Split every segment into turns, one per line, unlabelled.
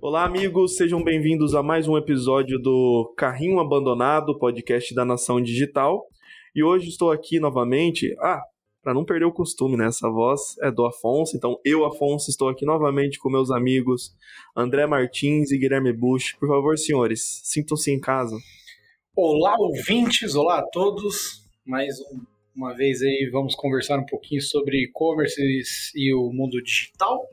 Olá, amigos, sejam bem-vindos a mais um episódio do Carrinho Abandonado, podcast da Nação Digital. E hoje estou aqui novamente. Ah, para não perder o costume, né? Essa voz é do Afonso, então eu, Afonso, estou aqui novamente com meus amigos André Martins e Guilherme Bush. Por favor, senhores, sintam-se em casa.
Olá, ouvintes, olá a todos. Mais um, uma vez aí vamos conversar um pouquinho sobre e-commerce e o mundo digital.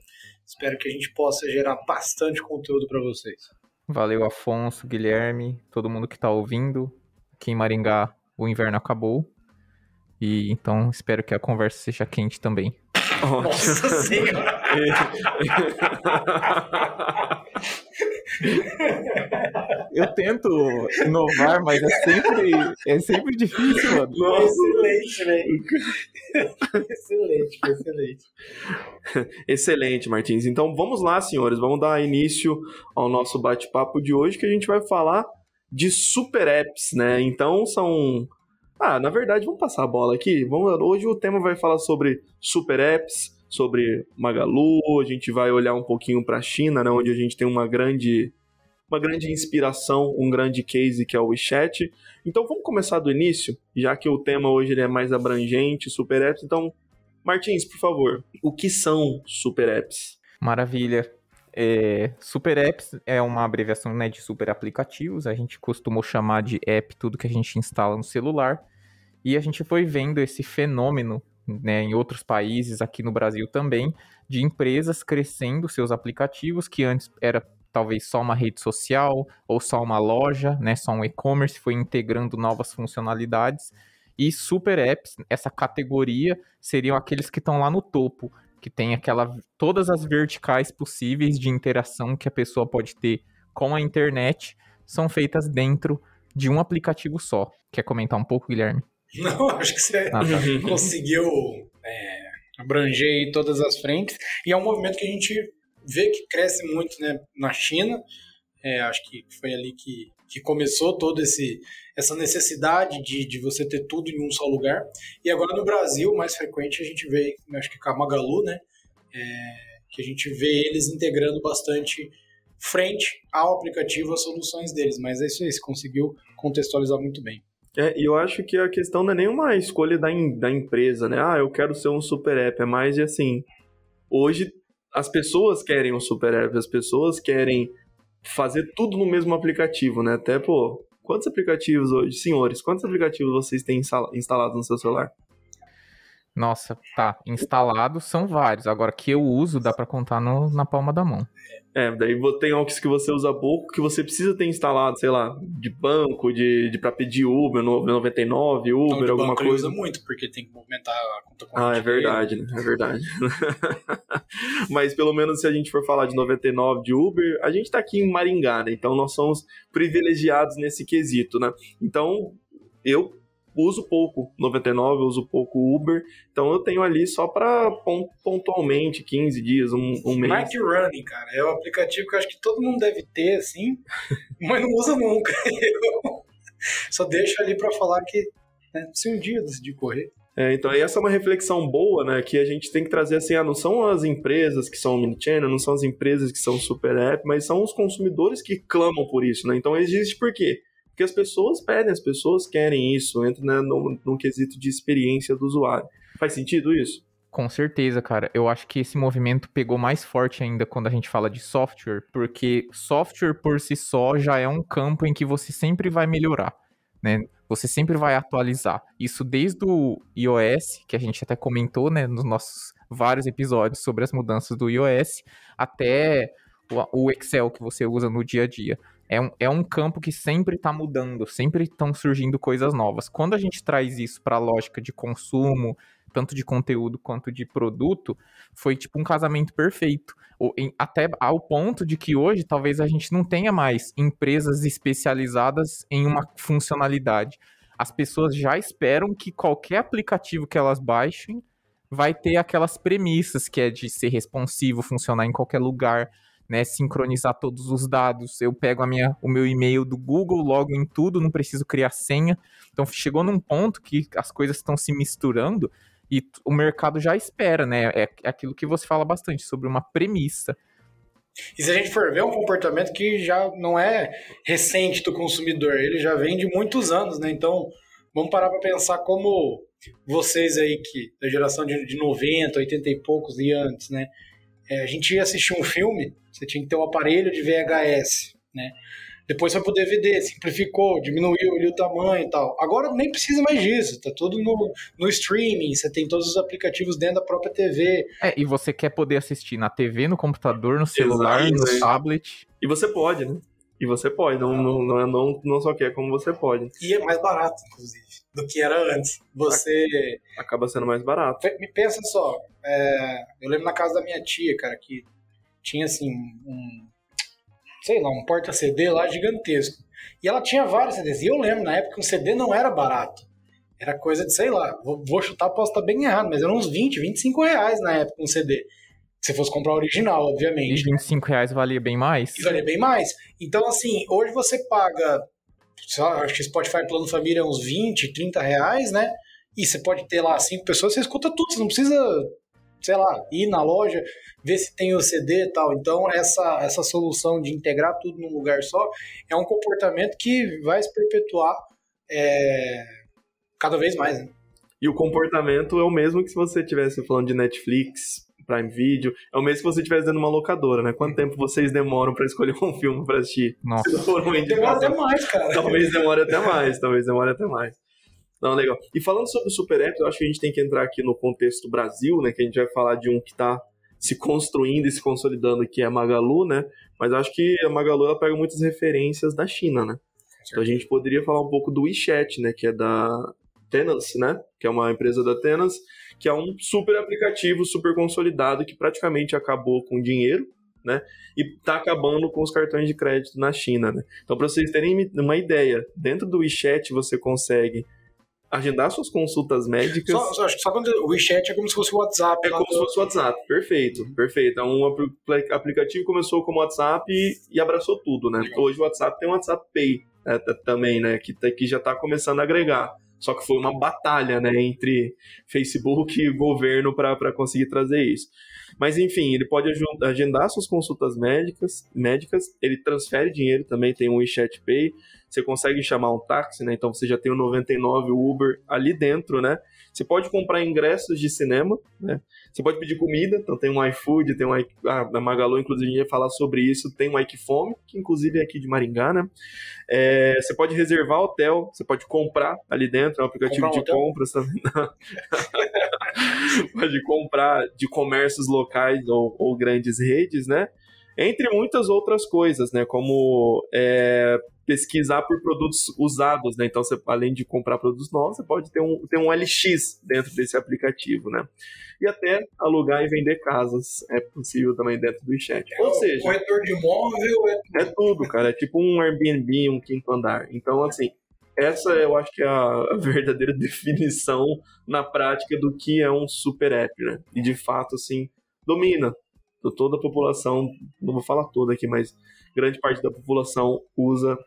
Espero que a gente possa gerar bastante conteúdo para vocês.
Valeu, Afonso, Guilherme, todo mundo que está ouvindo. Aqui em Maringá o inverno acabou. E então espero que a conversa seja quente também.
Nossa Senhora!
Eu tento inovar, mas é sempre, é sempre difícil, mano.
Nossa. Excelente, velho. excelente, excelente.
Excelente, Martins. Então vamos lá, senhores. Vamos dar início ao nosso bate-papo de hoje, que a gente vai falar de super apps, né? Então são. Ah, na verdade, vamos passar a bola aqui. Vamos... Hoje o tema vai falar sobre super apps, sobre Magalu, a gente vai olhar um pouquinho para a China, né, onde a gente tem uma grande uma grande inspiração, um grande case que é o WeChat. Então vamos começar do início, já que o tema hoje ele é mais abrangente, super apps. Então, Martins, por favor, o que são super apps?
Maravilha. É, super apps é uma abreviação né, de super aplicativos. A gente costumou chamar de app tudo que a gente instala no celular. E a gente foi vendo esse fenômeno né, em outros países, aqui no Brasil também, de empresas crescendo seus aplicativos, que antes era talvez só uma rede social ou só uma loja, né, só um e-commerce, foi integrando novas funcionalidades. E super apps, essa categoria, seriam aqueles que estão lá no topo, que tem aquela todas as verticais possíveis de interação que a pessoa pode ter com a internet, são feitas dentro de um aplicativo só. Quer comentar um pouco, Guilherme?
Não, acho que você ah, tá. conseguiu é, abranger todas as frentes. E é um movimento que a gente vê que cresce muito né, na China. É, acho que foi ali que, que começou toda essa necessidade de, de você ter tudo em um só lugar. E agora no Brasil, mais frequente, a gente vê, acho que com a Magalu, né? É, que a gente vê eles integrando bastante frente ao aplicativo, as soluções deles. Mas é isso aí, você conseguiu contextualizar muito bem.
É, eu acho que a questão não é nenhuma escolha da, da empresa, né? Ah, eu quero ser um super app. É mais de assim. Hoje as pessoas querem um super app, as pessoas querem fazer tudo no mesmo aplicativo, né? Até, pô, quantos aplicativos hoje, senhores, quantos aplicativos vocês têm instalados no seu celular?
Nossa, tá. Instalados são vários. Agora, que eu uso, dá para contar no, na palma da mão.
É, daí tem algo que você usa pouco, que você precisa ter instalado, sei lá, de banco, de, de pra pedir Uber, 99, Uber, de alguma banco coisa.
usa muito, porque tem que movimentar a conta
corrente. Ah, é verdade, né? É verdade. Mas pelo menos se a gente for falar de 99 de Uber, a gente tá aqui em Maringá, né? Então nós somos privilegiados nesse quesito, né? Então, eu uso pouco 99, eu uso pouco Uber, então eu tenho ali só para pontualmente 15 dias, um, um mês.
Night Running, cara, é o um aplicativo que eu acho que todo mundo deve ter, assim, mas não usa nunca. Eu só deixo ali para falar que né, se um dia eu decidir correr.
É, então, essa é uma reflexão boa, né? Que a gente tem que trazer assim: ah, não são as empresas que são mini-channel, não são as empresas que são super app, mas são os consumidores que clamam por isso, né? Então, existe por quê? Porque as pessoas pedem, as pessoas querem isso, entra né, num, num quesito de experiência do usuário. Faz sentido isso?
Com certeza, cara. Eu acho que esse movimento pegou mais forte ainda quando a gente fala de software, porque software por si só já é um campo em que você sempre vai melhorar, né? Você sempre vai atualizar. Isso desde o iOS, que a gente até comentou, né, nos nossos vários episódios sobre as mudanças do iOS, até o Excel que você usa no dia a dia é um, é um campo que sempre está mudando, sempre estão surgindo coisas novas. Quando a gente traz isso para a lógica de consumo, tanto de conteúdo quanto de produto, foi tipo um casamento perfeito. Até ao ponto de que hoje talvez a gente não tenha mais empresas especializadas em uma funcionalidade. As pessoas já esperam que qualquer aplicativo que elas baixem vai ter aquelas premissas que é de ser responsivo, funcionar em qualquer lugar, né, sincronizar todos os dados. Eu pego a minha, o meu e-mail do Google, logo em tudo, não preciso criar senha. Então chegou num ponto que as coisas estão se misturando E o mercado já espera, né? É aquilo que você fala bastante sobre uma premissa.
E se a gente for ver, é um comportamento que já não é recente do consumidor, ele já vem de muitos anos, né? Então, vamos parar para pensar como vocês aí, que da geração de, de 90, 80 e poucos e antes, né? É, a gente ia assistir um filme, você tinha que ter um aparelho de VHS, né? Depois foi pro DVD, simplificou, diminuiu ali o tamanho e tal. Agora nem precisa mais disso, tá tudo no, no streaming, você tem todos os aplicativos dentro da própria TV.
É, e você quer poder assistir na TV, no computador, no celular, Exato, no tablet.
E você pode, né? E você pode, não, não, não, é, não, não só quer, como você pode.
E é mais barato, inclusive, do que era antes. Você.
Acaba sendo mais barato.
Me pensa só, é... eu lembro na casa da minha tia, cara, que tinha assim um sei lá, um porta-CD lá gigantesco. E ela tinha vários CDs. E eu lembro, na época, um CD não era barato. Era coisa de, sei lá, vou, vou chutar, posso estar bem errado, mas eram uns 20, 25 reais na época um CD. Se fosse comprar o original, obviamente.
E 25 reais valia bem mais?
E valia bem mais. Então, assim, hoje você paga, acho que Spotify Plano Família é uns 20, 30 reais, né? E você pode ter lá cinco pessoas, você escuta tudo, você não precisa sei lá, ir na loja, ver se tem o CD e tal. Então, essa, essa solução de integrar tudo num lugar só é um comportamento que vai se perpetuar é, cada vez mais. Né?
E o comportamento é o mesmo que se você estivesse falando de Netflix, Prime Video, é o mesmo que você estivesse dentro de uma locadora, né? Quanto tempo vocês demoram para escolher um filme para assistir?
Nossa.
Demora até mais, cara.
Talvez demore até mais, talvez demore até mais. Não, legal. E falando sobre o Super App, eu acho que a gente tem que entrar aqui no contexto Brasil, né? Que a gente vai falar de um que está se construindo e se consolidando, que é a Magalu, né? Mas acho que a Magalu ela pega muitas referências da China, né? Então a gente poderia falar um pouco do WeChat, né? Que é da Tenance, né? Que é uma empresa da Tenance, que é um super aplicativo, super consolidado, que praticamente acabou com dinheiro, né? E está acabando com os cartões de crédito na China, né? Então, para vocês terem uma ideia, dentro do WeChat você consegue agendar suas consultas médicas.
Só, só, só quando o WeChat é como se fosse o WhatsApp.
É como do... se fosse o WhatsApp, perfeito, perfeito. É um aplicativo começou como WhatsApp e, e abraçou tudo, né? Legal. Hoje o WhatsApp tem o WhatsApp Pay né, também, né? Que, que já está começando a agregar. Só que foi uma batalha, né, entre Facebook e governo para conseguir trazer isso. Mas enfim, ele pode agendar suas consultas médicas, médicas, ele transfere dinheiro também, tem um WeChat Pay, você consegue chamar um táxi, né? Então você já tem o 99 o Uber ali dentro, né? Você pode comprar ingressos de cinema, né? Você pode pedir comida, então tem um iFood, tem um ah, na Magalu, inclusive, a gente ia falar sobre isso, tem um Ikefome, que inclusive é aqui de Maringá, né? É, você pode reservar hotel, você pode comprar ali dentro, é um aplicativo de compras também. pode comprar de comércios locais ou, ou grandes redes, né? entre muitas outras coisas, né? Como é, pesquisar por produtos usados, né? Então, você, além de comprar produtos novos, você pode ter um, ter um LX dentro desse aplicativo, né? E até alugar e vender casas é possível também dentro do chat. É, Ou seja,
corretor de imóvel
é... é tudo, cara. É tipo um Airbnb, um quinto andar. Então, assim, essa eu acho que é a verdadeira definição na prática do que é um super app, né? E de fato, assim, domina toda a população, não vou falar toda aqui, mas grande parte da população usa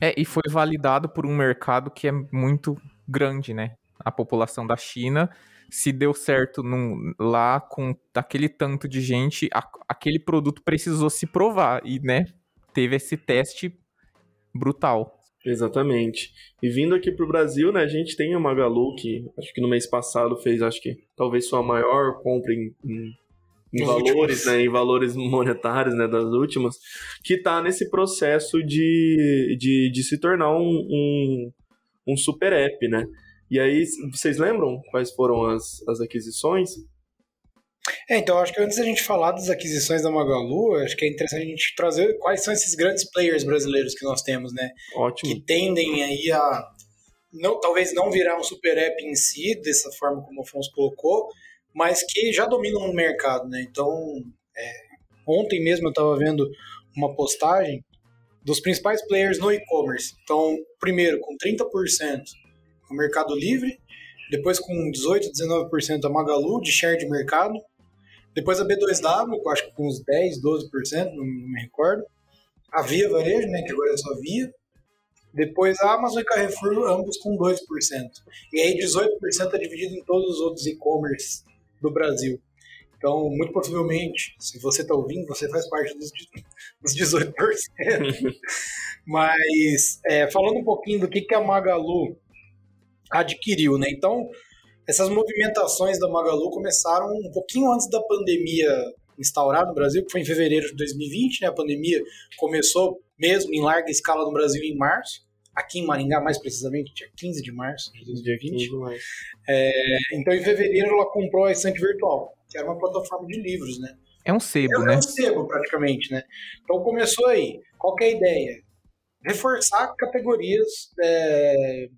é, e foi validado por um mercado que é muito grande, né? A população da China. Se deu certo num, lá com aquele tanto de gente, a, aquele produto precisou se provar e, né, teve esse teste brutal.
Exatamente. E vindo aqui para o Brasil, né, a gente tem a Magalu, que acho que no mês passado fez, acho que talvez sua maior compra em, em em valores, né, em valores monetários, né, das últimas, que está nesse processo de, de, de se tornar um, um, um, super app, né? E aí, vocês lembram quais foram as, as aquisições?
É, então, acho que antes da gente falar das aquisições da Magalu, acho que é interessante a gente trazer quais são esses grandes players brasileiros que nós temos, né?
Ótimo.
Que tendem aí a, não, talvez não virar um super app em si, dessa forma como o Afonso colocou, mas que já dominam o mercado, né? Então, é, ontem mesmo eu estava vendo uma postagem dos principais players no e-commerce. Então, primeiro com 30% o Mercado Livre, depois com 18, 19% a Magalu de share de mercado, depois a B2W, que eu acho que com uns 10, 12%, não me recordo. A Via Varejo, né, que agora é só Via. Depois a Amazon e Carrefour, ambos com 2%. E aí 18% é dividido em todos os outros e-commerce do Brasil. Então, muito possivelmente, se você está ouvindo, você faz parte dos, dos 18%. Mas, é, falando um pouquinho do que, que a Magalu adquiriu, né? Então, essas movimentações da Magalu começaram um pouquinho antes da pandemia instaurar no Brasil, que foi em fevereiro de 2020, né? A pandemia começou mesmo em larga escala no Brasil em março, aqui em Maringá, mais precisamente, dia 15 de março de 2020. É, então, em fevereiro, ela comprou a Estante Virtual, que era uma plataforma de livros, né?
É um sebo,
é,
né?
É um sebo, praticamente, né? Então, começou aí. Qual é a ideia? Reforçar categorias, é,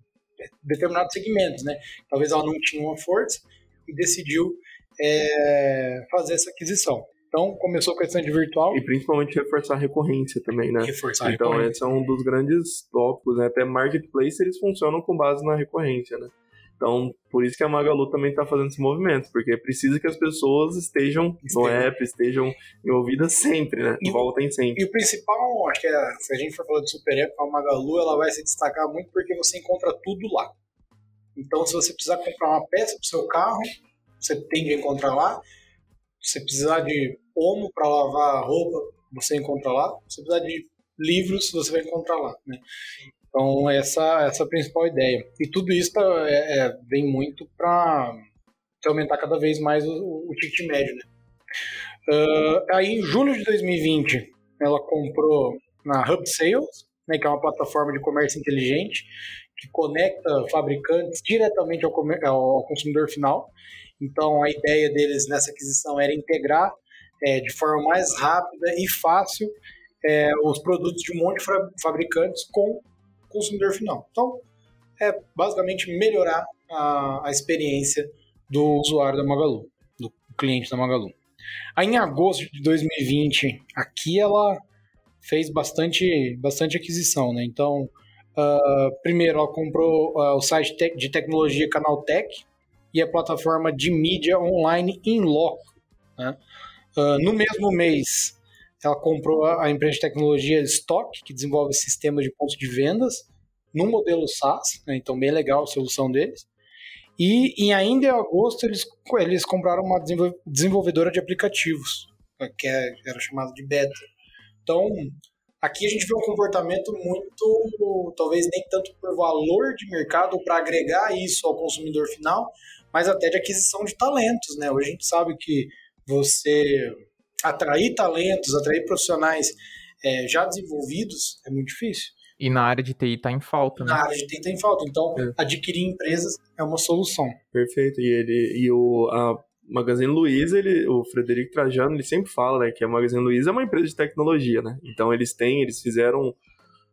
determinados segmentos, né? Talvez ela não tinha uma força e decidiu é, fazer essa aquisição. Então, começou com a estante virtual.
E principalmente reforçar a recorrência também, né?
Reforçar
então,
a
esse é um dos grandes tópicos, né? Até marketplace eles funcionam com base na recorrência, né? Então, por isso que a Magalu também está fazendo esse movimento, porque precisa que as pessoas estejam no app, estejam envolvidas sempre, né? E Voltem sempre.
E o principal, acho que é, se a gente for falar de super app, a Magalu ela vai se destacar muito porque você encontra tudo lá. Então, se você precisar comprar uma peça para o seu carro, você tende a encontrar lá. Você precisar de omo para lavar a roupa, você encontra lá. Se você precisar de livros, você vai encontrar lá. Né? Então, essa, essa é a principal ideia. E tudo isso tá, é, é, vem muito para aumentar cada vez mais o, o ticket médio. Né? Uh, aí, em julho de 2020, ela comprou na Hub Sales, né, que é uma plataforma de comércio inteligente que conecta fabricantes diretamente ao, ao consumidor final. Então, a ideia deles nessa aquisição era integrar é, de forma mais rápida e fácil é, os produtos de um monte de fabricantes com o consumidor final. Então, é basicamente melhorar a, a experiência do usuário da Magalu, do cliente da Magalu. Aí, em agosto de 2020, aqui ela fez bastante, bastante aquisição, né? Então, uh, primeiro ela comprou uh, o site de tecnologia Canaltech e a plataforma de mídia online Inloco, né? Uh, no mesmo mês, ela comprou a, empresa de tecnologia Stock, que desenvolve sistemas de pontos de vendas, no modelo SaaS, né? então bem legal a solução deles. E, e ainda em agosto eles, eles compraram uma desenvolvedora de aplicativos, né? que é, era chamada de Beta. Então, aqui a gente vê um comportamento muito, talvez nem tanto por valor de mercado, para agregar isso ao consumidor final, mas até de aquisição de talentos. Né? Hoje a gente sabe que você atrair talentos, atrair profissionais é, já desenvolvidos é muito difícil.
E na área de TI está em falta, né?
Na área de TI está em falta. Então, é. adquirir empresas é uma solução.
Perfeito. E, ele, e o, a Magazine Luiza, ele, o Frederico Trajano, ele sempre fala né, que a Magazine Luiza é uma empresa de tecnologia, né? Então, eles têm, eles fizeram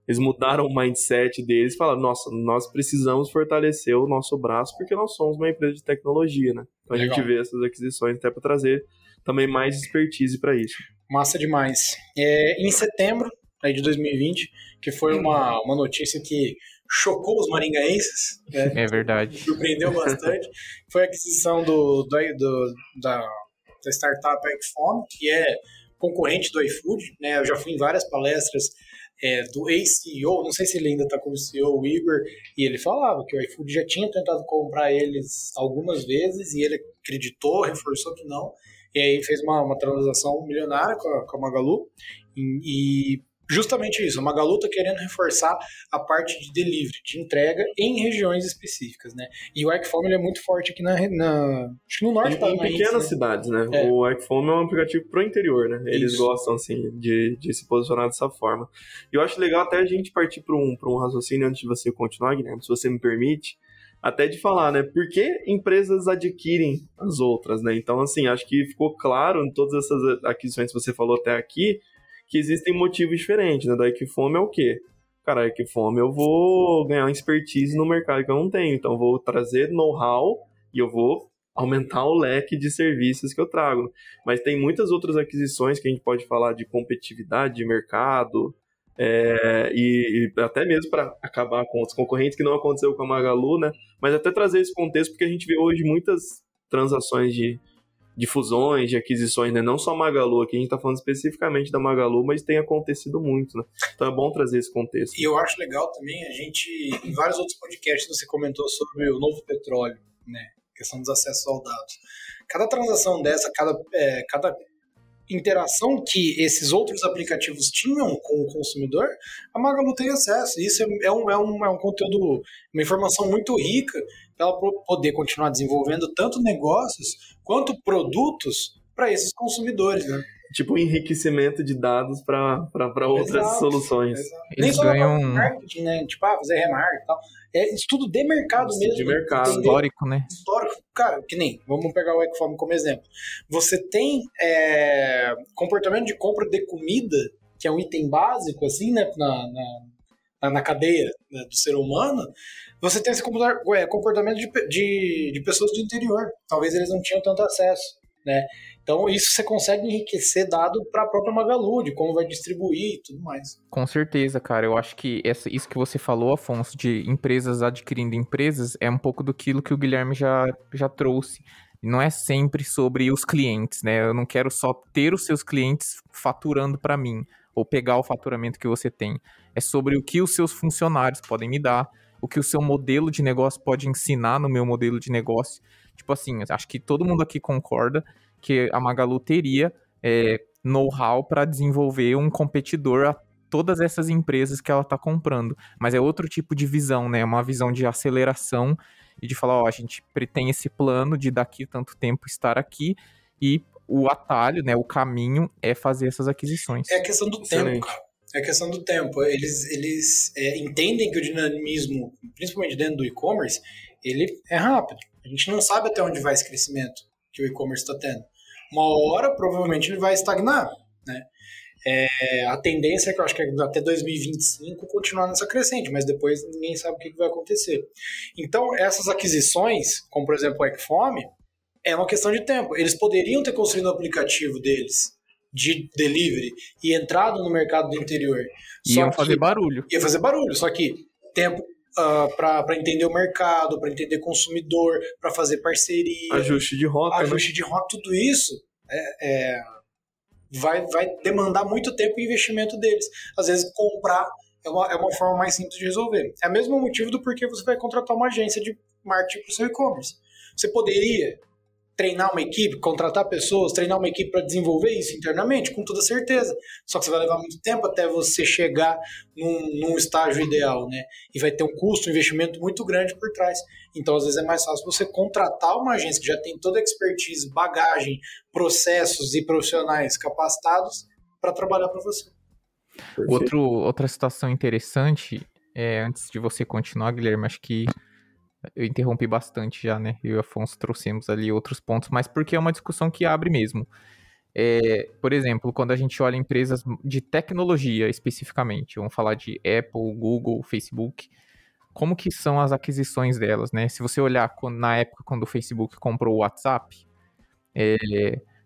eles mudaram o mindset deles e falaram: nossa, nós precisamos fortalecer o nosso braço porque nós somos uma empresa de tecnologia, né? Então Legal. a gente vê essas aquisições até para trazer também mais expertise para isso.
Massa demais. É, em setembro aí de 2020, que foi uma, uma notícia que chocou os maringaenses.
Né? É verdade.
Surpreendeu bastante. foi a aquisição do, do, do da, da startup iPhone, que é concorrente do iFood. Né? Eu já fui em várias palestras é, do ex-CEO, não sei se ele ainda está como CEO, o Igor, e ele falava que o iFood já tinha tentado comprar eles algumas vezes e ele acreditou, reforçou que não, e aí fez uma, uma transação milionária com a, com a Magalu e, e justamente isso, a Magalu está querendo reforçar a parte de delivery, de entrega em regiões específicas, né? E o Arcfome é muito forte aqui na, na acho que no norte
Em, em pequenas né? cidades, né? É. O Arcfome é um aplicativo pro interior, né? Eles isso. gostam, assim, de, de se posicionar dessa forma. E eu acho legal até a gente partir para um, um raciocínio antes de você continuar, Guilherme, se você me permite, até de falar, né? Por que empresas adquirem as outras, né? Então, assim, acho que ficou claro em todas essas aquisições que você falou até aqui, que existem motivos diferentes, né? Da Equifome é o quê? Cara, Equifome eu vou ganhar expertise no mercado que eu não tenho, então vou trazer know-how e eu vou aumentar o leque de serviços que eu trago. Mas tem muitas outras aquisições que a gente pode falar de competitividade de mercado, é, e, e, até mesmo para acabar com os concorrentes, que não aconteceu com a Magalu, né? Mas até trazer esse contexto, porque a gente vê hoje muitas transações de, de fusões, de aquisições, né? Não só Magalu, aqui a gente está falando especificamente da Magalu, mas tem acontecido muito, né? Então é bom trazer esse contexto.
E eu acho legal também a gente, em vários outros podcasts você comentou sobre o novo petróleo, né? Questão dos acessos aos dados. Cada transação dessa, cada, é, cada interação que esses outros aplicativos tinham com o consumidor, a Magalu tem acesso. Isso é, é um, é, um, é um conteúdo, uma informação muito rica para ela poder continuar desenvolvendo tanto negócios quanto produtos para esses consumidores. Né?
tipo enriquecimento de dados para outras exato, soluções. Exato.
Eles Nem só ganham
marketing, né? Tipo, ah, fazer remarketing e tal. É estudo de mercado
estudo
mesmo.
De mercado.
Histórico, né?
Histórico. Cara, que nem, vamos pegar o Ecofarm como exemplo. Você tem é, comportamento de compra de comida, que é um item básico, assim, né, na, na, na cadeia né, do ser humano, você tem esse é, comportamento de, de, de pessoas do interior. Talvez eles não tinham tanto acesso, né? Então, isso você consegue enriquecer dado para a própria Magalu, de como vai distribuir e tudo mais.
Com certeza, cara. Eu acho que essa, isso que você falou, Afonso, de empresas adquirindo empresas, é um pouco do que o Guilherme já, já trouxe. Não é sempre sobre os clientes, né? Eu não quero só ter os seus clientes faturando para mim, ou pegar o faturamento que você tem. É sobre o que os seus funcionários podem me dar, o que o seu modelo de negócio pode ensinar no meu modelo de negócio. Tipo assim, acho que todo mundo aqui concorda que a Magalu teria é, know-how para desenvolver um competidor a todas essas empresas que ela está comprando. Mas é outro tipo de visão, né? É uma visão de aceleração e de falar, ó, a gente tem esse plano de daqui tanto tempo estar aqui e o atalho, né, o caminho é fazer essas aquisições.
É a questão do Excelente. tempo, cara. É a questão do tempo. Eles, eles é, entendem que o dinamismo, principalmente dentro do e-commerce, ele é rápido. A gente não sabe até onde vai esse crescimento que o e-commerce está tendo uma hora provavelmente ele vai estagnar, né? É, a tendência é que eu acho que até 2025 continuar nessa crescente, mas depois ninguém sabe o que, vai acontecer. Então, essas aquisições, como por exemplo o Ecfome, é uma questão de tempo. Eles poderiam ter construído o um aplicativo deles de delivery e entrado no mercado do interior.
Iam fazer barulho.
Ia fazer barulho, só que tempo uh, ah, para entender o mercado, para entender consumidor, para fazer parceria.
Ajuste de rota.
Né? Ajuste né? de rota, tudo isso é, é, vai, vai demandar muito tempo e investimento deles. Às vezes, comprar é uma, é uma forma mais simples de resolver. É o mesmo motivo do porquê você vai contratar uma agência de marketing para o seu e-commerce. Você poderia treinar uma equipe, contratar pessoas, treinar uma equipe para desenvolver isso internamente, com toda certeza. Só que você vai levar muito tempo até você chegar num, num estágio ideal, né? E vai ter um custo, um investimento muito grande por trás. Então, às vezes, é mais fácil você contratar uma agência que já tem toda a expertise, bagagem, processos e profissionais capacitados para trabalhar para você.
Outro, outra situação interessante, é, antes de você continuar, Guilherme, acho que eu interrompi bastante já, né? Eu e o Afonso trouxemos ali outros pontos, mas porque é uma discussão que abre mesmo. É, por exemplo, quando a gente olha empresas de tecnologia especificamente, vamos falar de Apple, Google, Facebook, como que são as aquisições delas, né? Se você olhar na época quando o Facebook comprou o WhatsApp, é,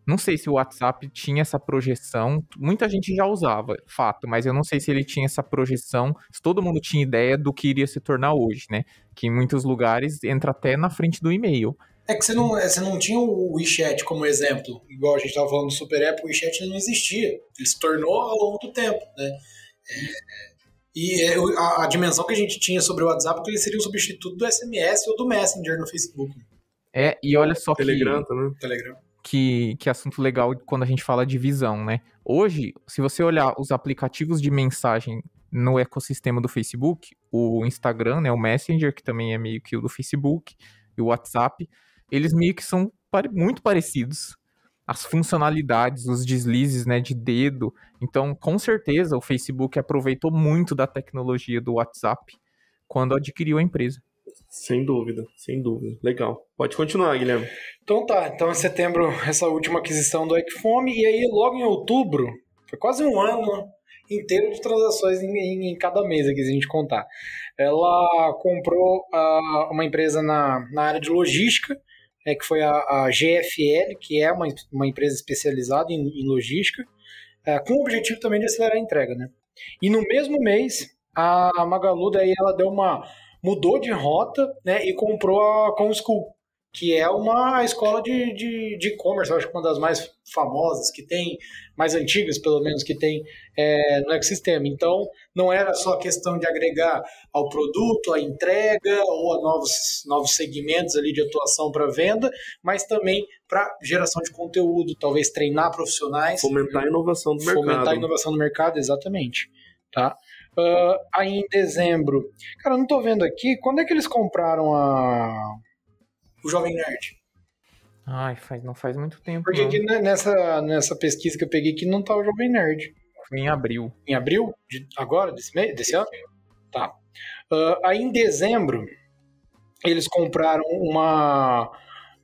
não sei se o WhatsApp tinha essa projeção. Muita gente já usava, fato, mas eu não sei se ele tinha essa projeção, se todo mundo tinha ideia do que iria se tornar hoje, né? Que em muitos lugares entra até na frente do e-mail.
É que você não, é, você não tinha o WeChat como exemplo, igual a gente estava falando do Super App, o WeChat não existia. Ele se tornou ao longo do tempo, né? É, e é, a, a, dimensão que a gente tinha sobre o WhatsApp é que ele seria um substituto do SMS ou do Messenger no Facebook.
É, e olha só
Telegram que... Telegram também.
Que, que assunto legal quando a gente fala de visão, né? Hoje, se você olhar os aplicativos de mensagem no ecossistema do Facebook, o Instagram, né, o Messenger, que também é meio que o do Facebook, e o WhatsApp, eles meio que são muito parecidos. As funcionalidades, os deslizes né, de dedo. Então, com certeza, o Facebook aproveitou muito da tecnologia do WhatsApp quando adquiriu a empresa.
Sem dúvida, sem dúvida. Legal. Pode continuar, Guilherme.
Então tá, então em setembro essa última aquisição do Equifome e aí logo em outubro, foi quase um ano inteiro de transações em, em, em cada mês aqui, se a gente contar. Ela comprou uh, uma empresa na, na área de logística, é, que foi a, a GFL, que é uma, uma empresa especializada em, em logística, é, com o objetivo também de acelerar a entrega, né? E no mesmo mês, a Magalu daí ela deu uma mudou de rota né, e comprou a ComSchool, que é uma escola de e-commerce, de, de acho que uma das mais famosas que tem, mais antigas pelo menos que tem é, no ecossistema. Então, não era só questão de agregar ao produto, à entrega ou a novos, novos segmentos ali de atuação para venda, mas também para geração de conteúdo, talvez treinar profissionais.
Fomentar a inovação do
fomentar
mercado.
Fomentar a inovação do mercado, exatamente. Tá? Uh, aí em dezembro, cara, eu não estou vendo aqui, quando é que eles compraram a o Jovem Nerd?
Ai, faz, não faz muito tempo.
Porque aqui nessa, nessa pesquisa que eu peguei aqui não tá o Jovem Nerd.
Foi em abril.
Em abril? De, agora? Desse, mês, desse ano? Tá. Uh, aí em dezembro, eles compraram uma.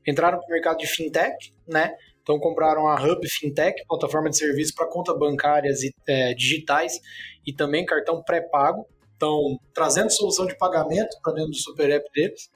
Entraram no mercado de fintech, né? Então compraram a Hub Fintech, plataforma de serviço para contas bancárias e, é, digitais e também cartão pré-pago. Então, trazendo solução de pagamento para dentro do super app deles.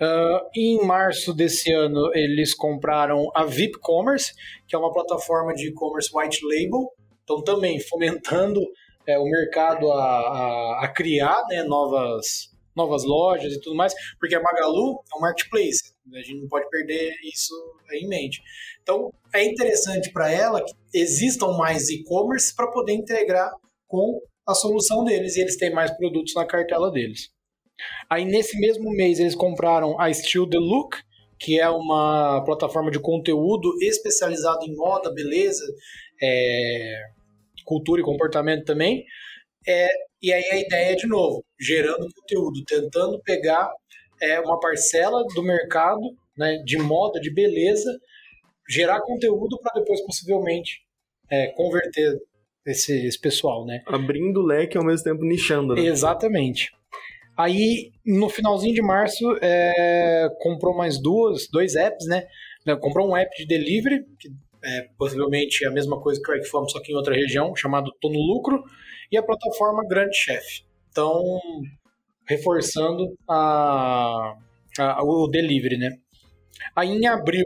Uh, em março desse ano, eles compraram a VIP Commerce, que é uma plataforma de e-commerce white label, então também fomentando é, o mercado a, a, a criar né, novas, novas lojas e tudo mais, porque a Magalu é um marketplace, a gente não pode perder isso em mente. Então, é interessante para ela que existam mais e-commerce para poder integrar com a solução deles e eles têm mais produtos na cartela deles. Aí nesse mesmo mês eles compraram a Still the Look, que é uma plataforma de conteúdo especializado em moda, beleza, é, cultura e comportamento também. É, e aí a ideia é, de novo, gerando conteúdo, tentando pegar é, uma parcela do mercado né, de moda, de beleza, gerar conteúdo para depois possivelmente é, converter esse, esse, pessoal, né?
Abrindo o leque ao mesmo tempo nichando, né?
Exatamente. Aí, no finalzinho de março, é, comprou mais duas, dois apps, né? Comprou um app de delivery, que é possivelmente a mesma coisa que o Eggfam, só que em outra região, chamado Tô no Lucro, e a plataforma Grande Chef. Então, reforçando a, a, o delivery, né? Aí, em abril,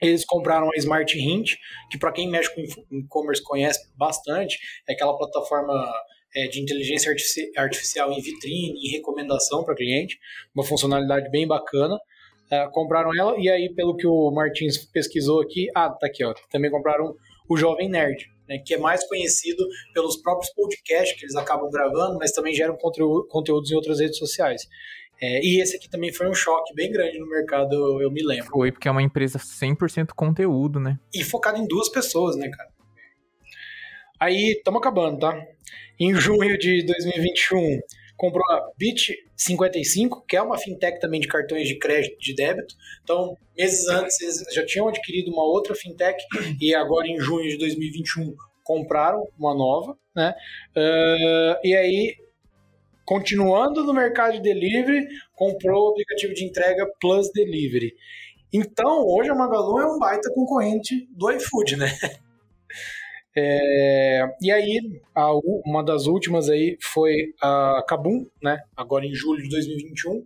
eles compraram a Smart Hint, que para quem mexe com e-commerce conhece bastante, é aquela plataforma é, de inteligência artificial em vitrine, em recomendação para cliente, uma funcionalidade bem bacana. É, compraram ela e aí, pelo que o Martins pesquisou aqui, ah, tá aqui, ó, também compraram o Jovem Nerd, né, que é mais conhecido pelos próprios podcasts que eles acabam gravando, mas também geram conteúdo, conteúdos em outras redes sociais. É, e esse aqui também foi um choque bem grande no mercado, eu, eu me lembro.
Foi, porque é uma empresa 100% conteúdo, né?
E focada em duas pessoas, né, cara? Aí, estamos acabando, tá? Em junho de 2021, comprou a Bit55, que é uma fintech também de cartões de crédito de débito. Então, meses antes, eles já tinham adquirido uma outra fintech e agora, em junho de 2021, compraram uma nova, né? Uh, e aí, continuando no mercado de delivery, comprou o aplicativo de entrega Plus Delivery. Então, hoje a Magalu é um baita concorrente do iFood, né? É, e aí, a, uma das últimas aí foi a Kabum, né? Agora em julho de 2021.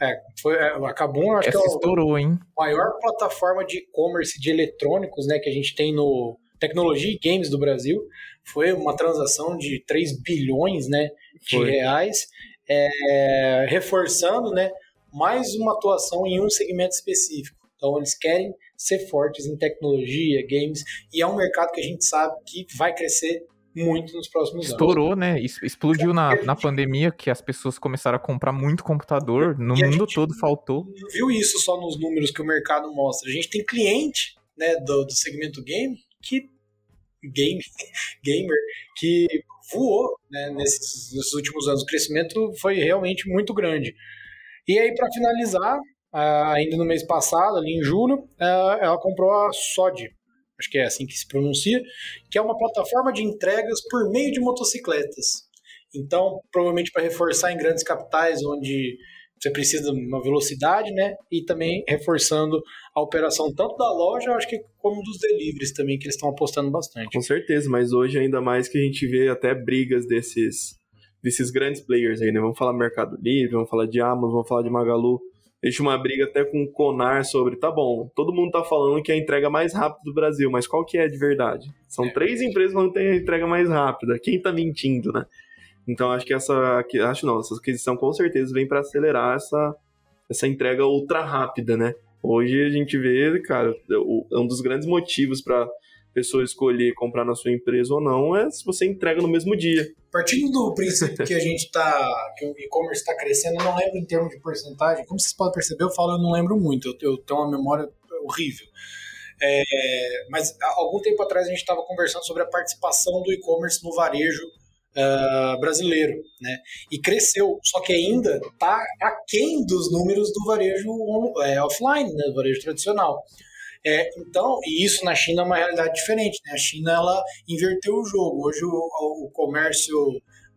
É, foi, é, a Kabum, acho
Essa
que é
estourou, hein?
a maior plataforma de e-commerce de eletrônicos, né, que a gente tem no tecnologia e games do Brasil. Foi uma transação de 3 bilhões, né, de foi. reais, é, reforçando, né, mais uma atuação em um segmento específico. Então eles querem ser fortes em tecnologia, games, e é um mercado que a gente sabe que vai crescer muito nos próximos
Estourou,
anos.
né? Explodiu na, na pandemia, que as pessoas começaram a comprar muito computador, no e mundo todo faltou.
Não viu isso só nos números que o mercado mostra. A gente tem cliente né, do, do segmento game que game, gamer que voou né, nesses, nesses últimos anos. O crescimento foi realmente muito grande. E aí, para finalizar, Uh, ainda no mês passado, ali em julho, uh, ela comprou a SOD, acho que é assim que se pronuncia, que é uma plataforma de entregas por meio de motocicletas. Então, provavelmente para reforçar em grandes capitais onde você precisa de uma velocidade, né? E também reforçando a operação tanto da loja, acho que como dos deliveries também, que eles estão apostando bastante.
Com certeza, mas hoje ainda mais que a gente vê até brigas desses, desses grandes players aí, né? Vamos falar Mercado Livre, vamos falar de Amazon, vamos falar de Magalu Existe uma briga até com o Conar sobre, tá bom, todo mundo tá falando que é a entrega mais rápida do Brasil, mas qual que é de verdade? São é. três empresas que tem a entrega mais rápida. Quem tá mentindo, né? Então acho que essa, acho não, essa aquisição com certeza vem para acelerar essa essa entrega ultra rápida, né? Hoje a gente vê, cara, um dos grandes motivos para pessoa escolher comprar na sua empresa ou não é se você entrega no mesmo dia.
Partindo do princípio que a gente tá, que o e-commerce está crescendo, eu não lembro em termos de porcentagem. Como vocês podem perceber, eu falo, eu não lembro muito. Eu, tenho uma memória horrível. É, mas algum tempo atrás a gente estava conversando sobre a participação do e-commerce no varejo uh, brasileiro, né? E cresceu, só que ainda está aquém dos números do varejo é, offline, né? Do varejo tradicional. É, então, e isso na China é uma realidade diferente, né? A China ela inverteu o jogo. Hoje o, o comércio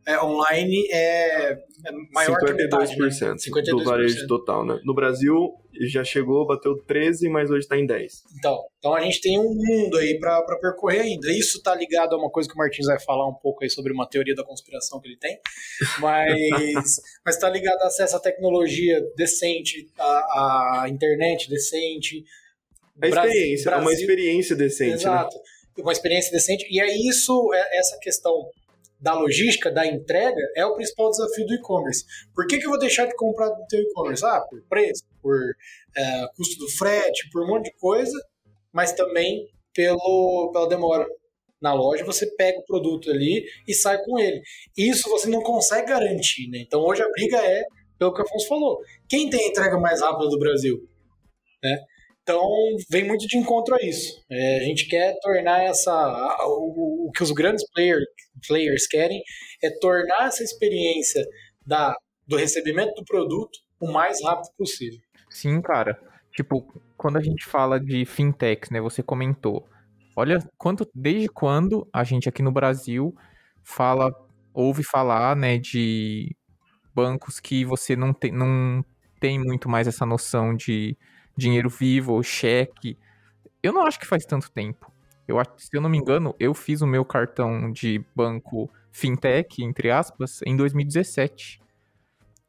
é, online é, é maior 52%, que metade, né? 52%
do varejo total, né? No Brasil já chegou, bateu 13, mas hoje está em 10.
Então, então a gente tem um mundo aí para percorrer ainda. Isso está ligado a uma coisa que o Martins vai falar um pouco aí sobre uma teoria da conspiração que ele tem, mas mas está ligado a acesso à tecnologia decente, a, a internet decente.
A experiência, Brasil, uma experiência decente.
Né? Exato.
Né?
Uma experiência decente. E aí isso, é, essa questão da logística, da entrega, é o principal desafio do e-commerce. Por que, que eu vou deixar de comprar do teu e-commerce? Ah, por preço, por é, custo do frete, por um monte de coisa, mas também pelo, pela demora. Na loja você pega o produto ali e sai com ele. Isso você não consegue garantir, né? Então hoje a briga é pelo que o Afonso falou. Quem tem a entrega mais rápida do Brasil? Né? Então, vem muito de encontro a isso. É, a gente quer tornar essa. O, o, que os grandes player, players querem é tornar essa experiência da, do recebimento do produto o mais rápido possível.
Sim, cara. Tipo, quando a gente fala de fintechs, né? Você comentou. Olha quanto, desde quando a gente aqui no Brasil fala, ouve falar, né, de bancos que você não tem, não tem muito mais essa noção de dinheiro vivo ou cheque. Eu não acho que faz tanto tempo. Eu acho, se eu não me engano, eu fiz o meu cartão de banco fintech, entre aspas, em 2017.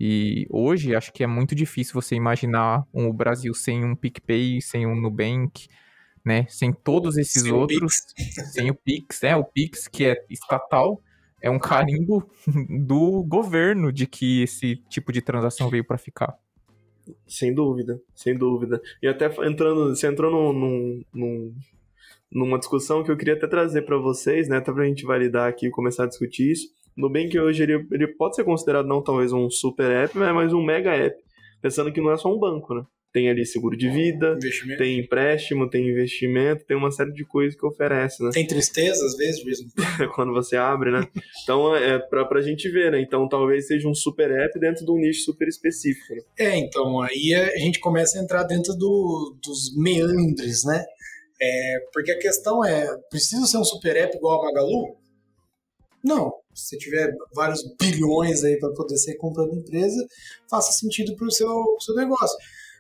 E hoje acho que é muito difícil você imaginar um, o Brasil sem um PicPay, sem um Nubank, né? Sem todos esses sem outros, o sem o Pix, né? O Pix que é estatal, é um carimbo do governo de que esse tipo de transação veio para ficar.
Sem dúvida, sem dúvida. E até entrando, você entrou num, num, num, numa discussão que eu queria até trazer para vocês, né? Até pra gente validar aqui e começar a discutir isso. Nubank hoje ele, ele pode ser considerado não talvez um super app, mas um mega app. Pensando que não é só um banco, né? Tem ali seguro de vida, tem empréstimo, tem investimento, tem uma série de coisas que oferece, né?
Tem tristeza às vezes mesmo.
Quando você abre, né? Então é pra, pra gente ver, né? Então talvez seja um super app dentro de um nicho super específico. Né?
É, então aí a gente começa a entrar dentro do, dos meandres, né? É, porque a questão é, precisa ser um super app igual a Magalu? Não. Se você tiver vários bilhões aí para poder ser comprando empresa, faça sentido para o seu, seu negócio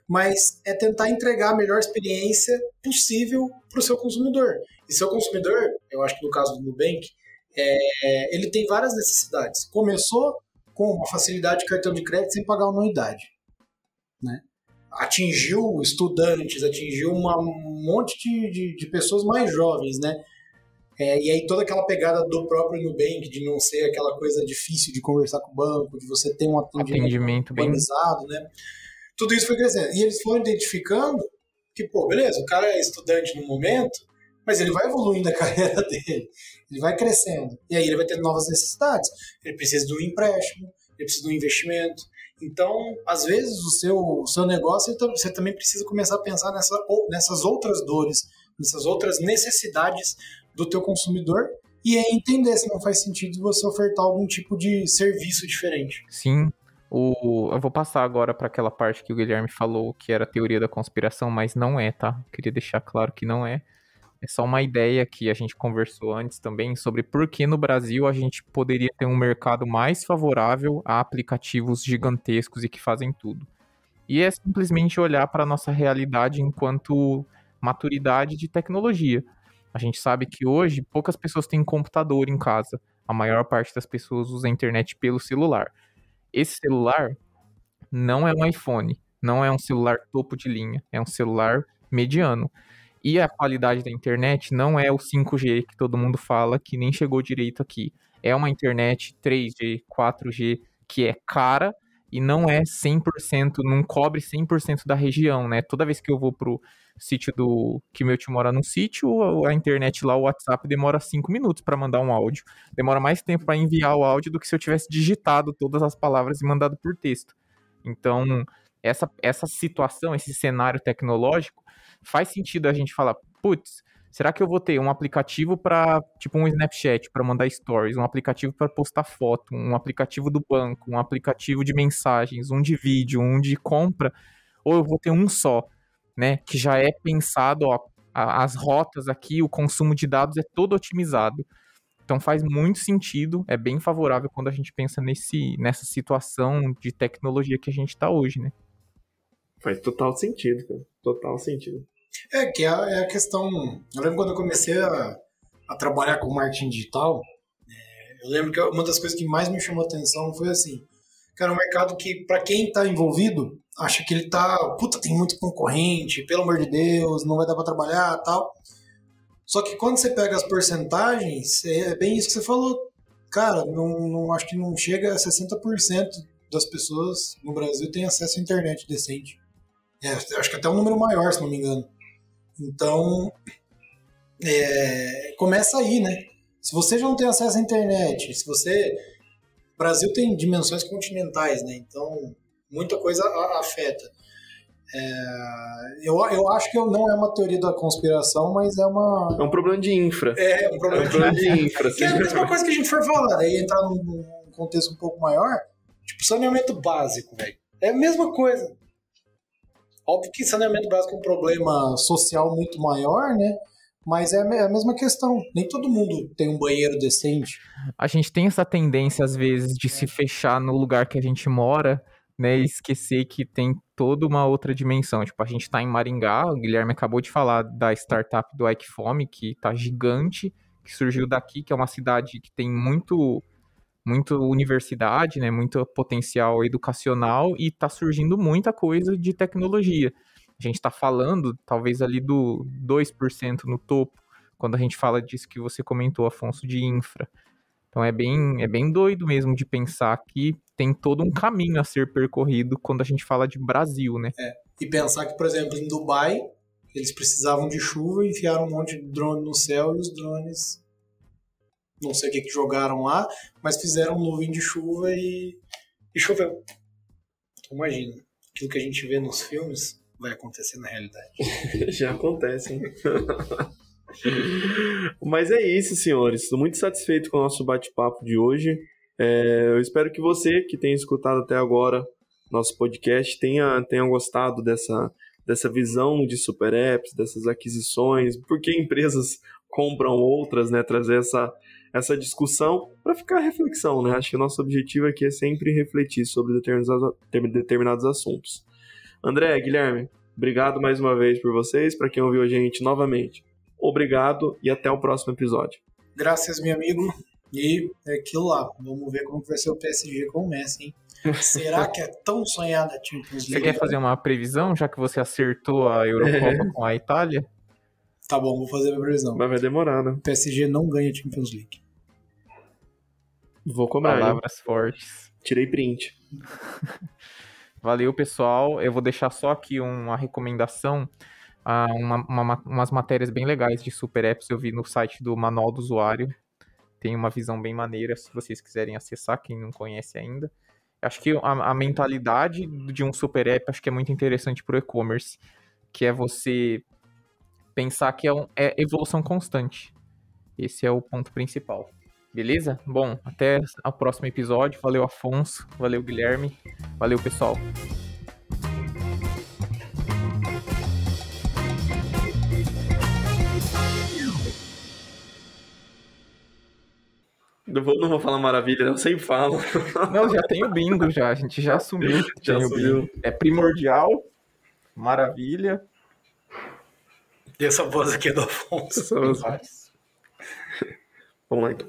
mas é tentar entregar a melhor experiência possível para o seu consumidor. E seu consumidor, eu acho que no caso do Nubank, é, ele tem várias necessidades. Começou com uma facilidade de cartão de crédito sem pagar anuidade. Né? Atingiu estudantes, atingiu uma, um monte de, de, de pessoas mais jovens, né? É, e aí toda aquela pegada do próprio Nubank, de não ser aquela coisa difícil de conversar com o banco, de você ter um atendimento, atendimento organizado, bem... né? Tudo isso foi crescendo. E eles foram identificando que, pô, beleza, o cara é estudante no momento, mas ele vai evoluindo a carreira dele, ele vai crescendo. E aí ele vai ter novas necessidades. Ele precisa de um empréstimo, ele precisa de um investimento. Então, às vezes, o seu, o seu negócio, você também precisa começar a pensar nessa, nessas outras dores, nessas outras necessidades do teu consumidor e entender se não faz sentido você ofertar algum tipo de serviço diferente.
Sim, o, eu vou passar agora para aquela parte que o Guilherme falou que era teoria da conspiração, mas não é, tá? Queria deixar claro que não é. É só uma ideia que a gente conversou antes também sobre por que no Brasil a gente poderia ter um mercado mais favorável a aplicativos gigantescos e que fazem tudo. E é simplesmente olhar para a nossa realidade enquanto maturidade de tecnologia. A gente sabe que hoje poucas pessoas têm computador em casa. A maior parte das pessoas usa a internet pelo celular. Esse celular não é um iPhone, não é um celular topo de linha, é um celular mediano. E a qualidade da internet não é o 5G que todo mundo fala, que nem chegou direito aqui. É uma internet 3G, 4G, que é cara e não é 100%, não cobre 100% da região, né? Toda vez que eu vou pro sítio do que meu tio mora num sítio, a internet lá, o WhatsApp demora 5 minutos para mandar um áudio. Demora mais tempo para enviar o áudio do que se eu tivesse digitado todas as palavras e mandado por texto. Então, essa, essa situação, esse cenário tecnológico, faz sentido a gente falar, putz, Será que eu vou ter um aplicativo para, tipo, um Snapchat para mandar stories, um aplicativo para postar foto, um aplicativo do banco, um aplicativo de mensagens, um de vídeo, um de compra, ou eu vou ter um só, né? Que já é pensado, ó, as rotas aqui, o consumo de dados é todo otimizado. Então faz muito sentido, é bem favorável quando a gente pensa nesse, nessa situação de tecnologia que a gente está hoje, né?
Faz total sentido, cara. Total sentido.
É, que é, é a questão. Eu lembro quando eu comecei a, a trabalhar com marketing digital, é, eu lembro que uma das coisas que mais me chamou a atenção foi assim: cara, um mercado que, para quem está envolvido, acha que ele tá. Puta, tem muito concorrente, pelo amor de Deus, não vai dar para trabalhar tal. Só que quando você pega as porcentagens, é, é bem isso que você falou. Cara, não, não acho que não chega a 60% das pessoas no Brasil têm acesso à internet decente. É, acho que até um número maior, se não me engano. Então, é, começa aí, né? Se você já não tem acesso à internet, se você. O Brasil tem dimensões continentais, né? Então, muita coisa afeta. É, eu, eu acho que não é uma teoria da conspiração, mas é uma.
É um problema de infra.
É, um problema, é um problema de, de infra. Que é a mesma coisa que a gente for falar, daí entrar num, num contexto um pouco maior, tipo saneamento básico, velho. É a mesma coisa. Óbvio que saneamento básico é um problema social muito maior, né? Mas é a mesma questão. Nem todo mundo tem um banheiro decente.
A gente tem essa tendência, às vezes, de se fechar no lugar que a gente mora, né? E esquecer que tem toda uma outra dimensão. Tipo, a gente tá em Maringá, o Guilherme acabou de falar da startup do Ike que tá gigante, que surgiu daqui, que é uma cidade que tem muito muito universidade, né, muito potencial educacional e está surgindo muita coisa de tecnologia. A gente está falando, talvez ali do 2% no topo, quando a gente fala disso que você comentou, Afonso, de infra. Então é bem, é bem doido mesmo de pensar que tem todo um caminho a ser percorrido quando a gente fala de Brasil, né?
É. E pensar que, por exemplo, em Dubai, eles precisavam de chuva e enfiaram um monte de drone no céu e os drones não sei o que, que jogaram lá, mas fizeram nuvem de chuva e, e choveu. Então, imagina, aquilo que a gente vê nos filmes vai acontecer na realidade.
Já acontece, hein? Mas é isso, senhores. Estou muito satisfeito com o nosso bate-papo de hoje. É, eu espero que você que tenha escutado até agora nosso podcast tenha, tenha gostado dessa, dessa visão de super apps, dessas aquisições, porque empresas compram outras, né? Trazer essa, essa discussão para ficar reflexão, né? Acho que o nosso objetivo aqui é sempre refletir sobre determinados, determinados assuntos. André, Guilherme, obrigado mais uma vez por vocês. Para quem ouviu a gente novamente, obrigado e até o próximo episódio.
Graças, meu amigo. E é aquilo lá. Vamos ver como vai ser o PSG com o Messi, hein? Será que é tão sonhada a Champions
League? Você quer fazer uma previsão, já que você acertou a Eurocopa com a Itália?
Tá bom, vou fazer a minha previsão.
Mas vai demorar, né?
PSG não ganha Champions League.
Vou cobrar.
Palavras hein? fortes.
Tirei print.
Valeu, pessoal. Eu vou deixar só aqui uma recomendação. Uh, uma, uma, umas matérias bem legais de super apps eu vi no site do Manual do Usuário. Tem uma visão bem maneira, se vocês quiserem acessar, quem não conhece ainda. Acho que a, a mentalidade de um super app acho que é muito interessante para o e-commerce, que é você pensar que é, um, é evolução constante. Esse é o ponto principal. Beleza? Bom, até o próximo episódio. Valeu, Afonso. Valeu, Guilherme. Valeu, pessoal.
Não vou, não vou falar maravilha, eu sempre falo.
Não, já tem o bingo já, a gente já assumiu.
Já assumiu.
É primordial, maravilha.
E essa voz aqui é do Afonso.
Vamos lá então.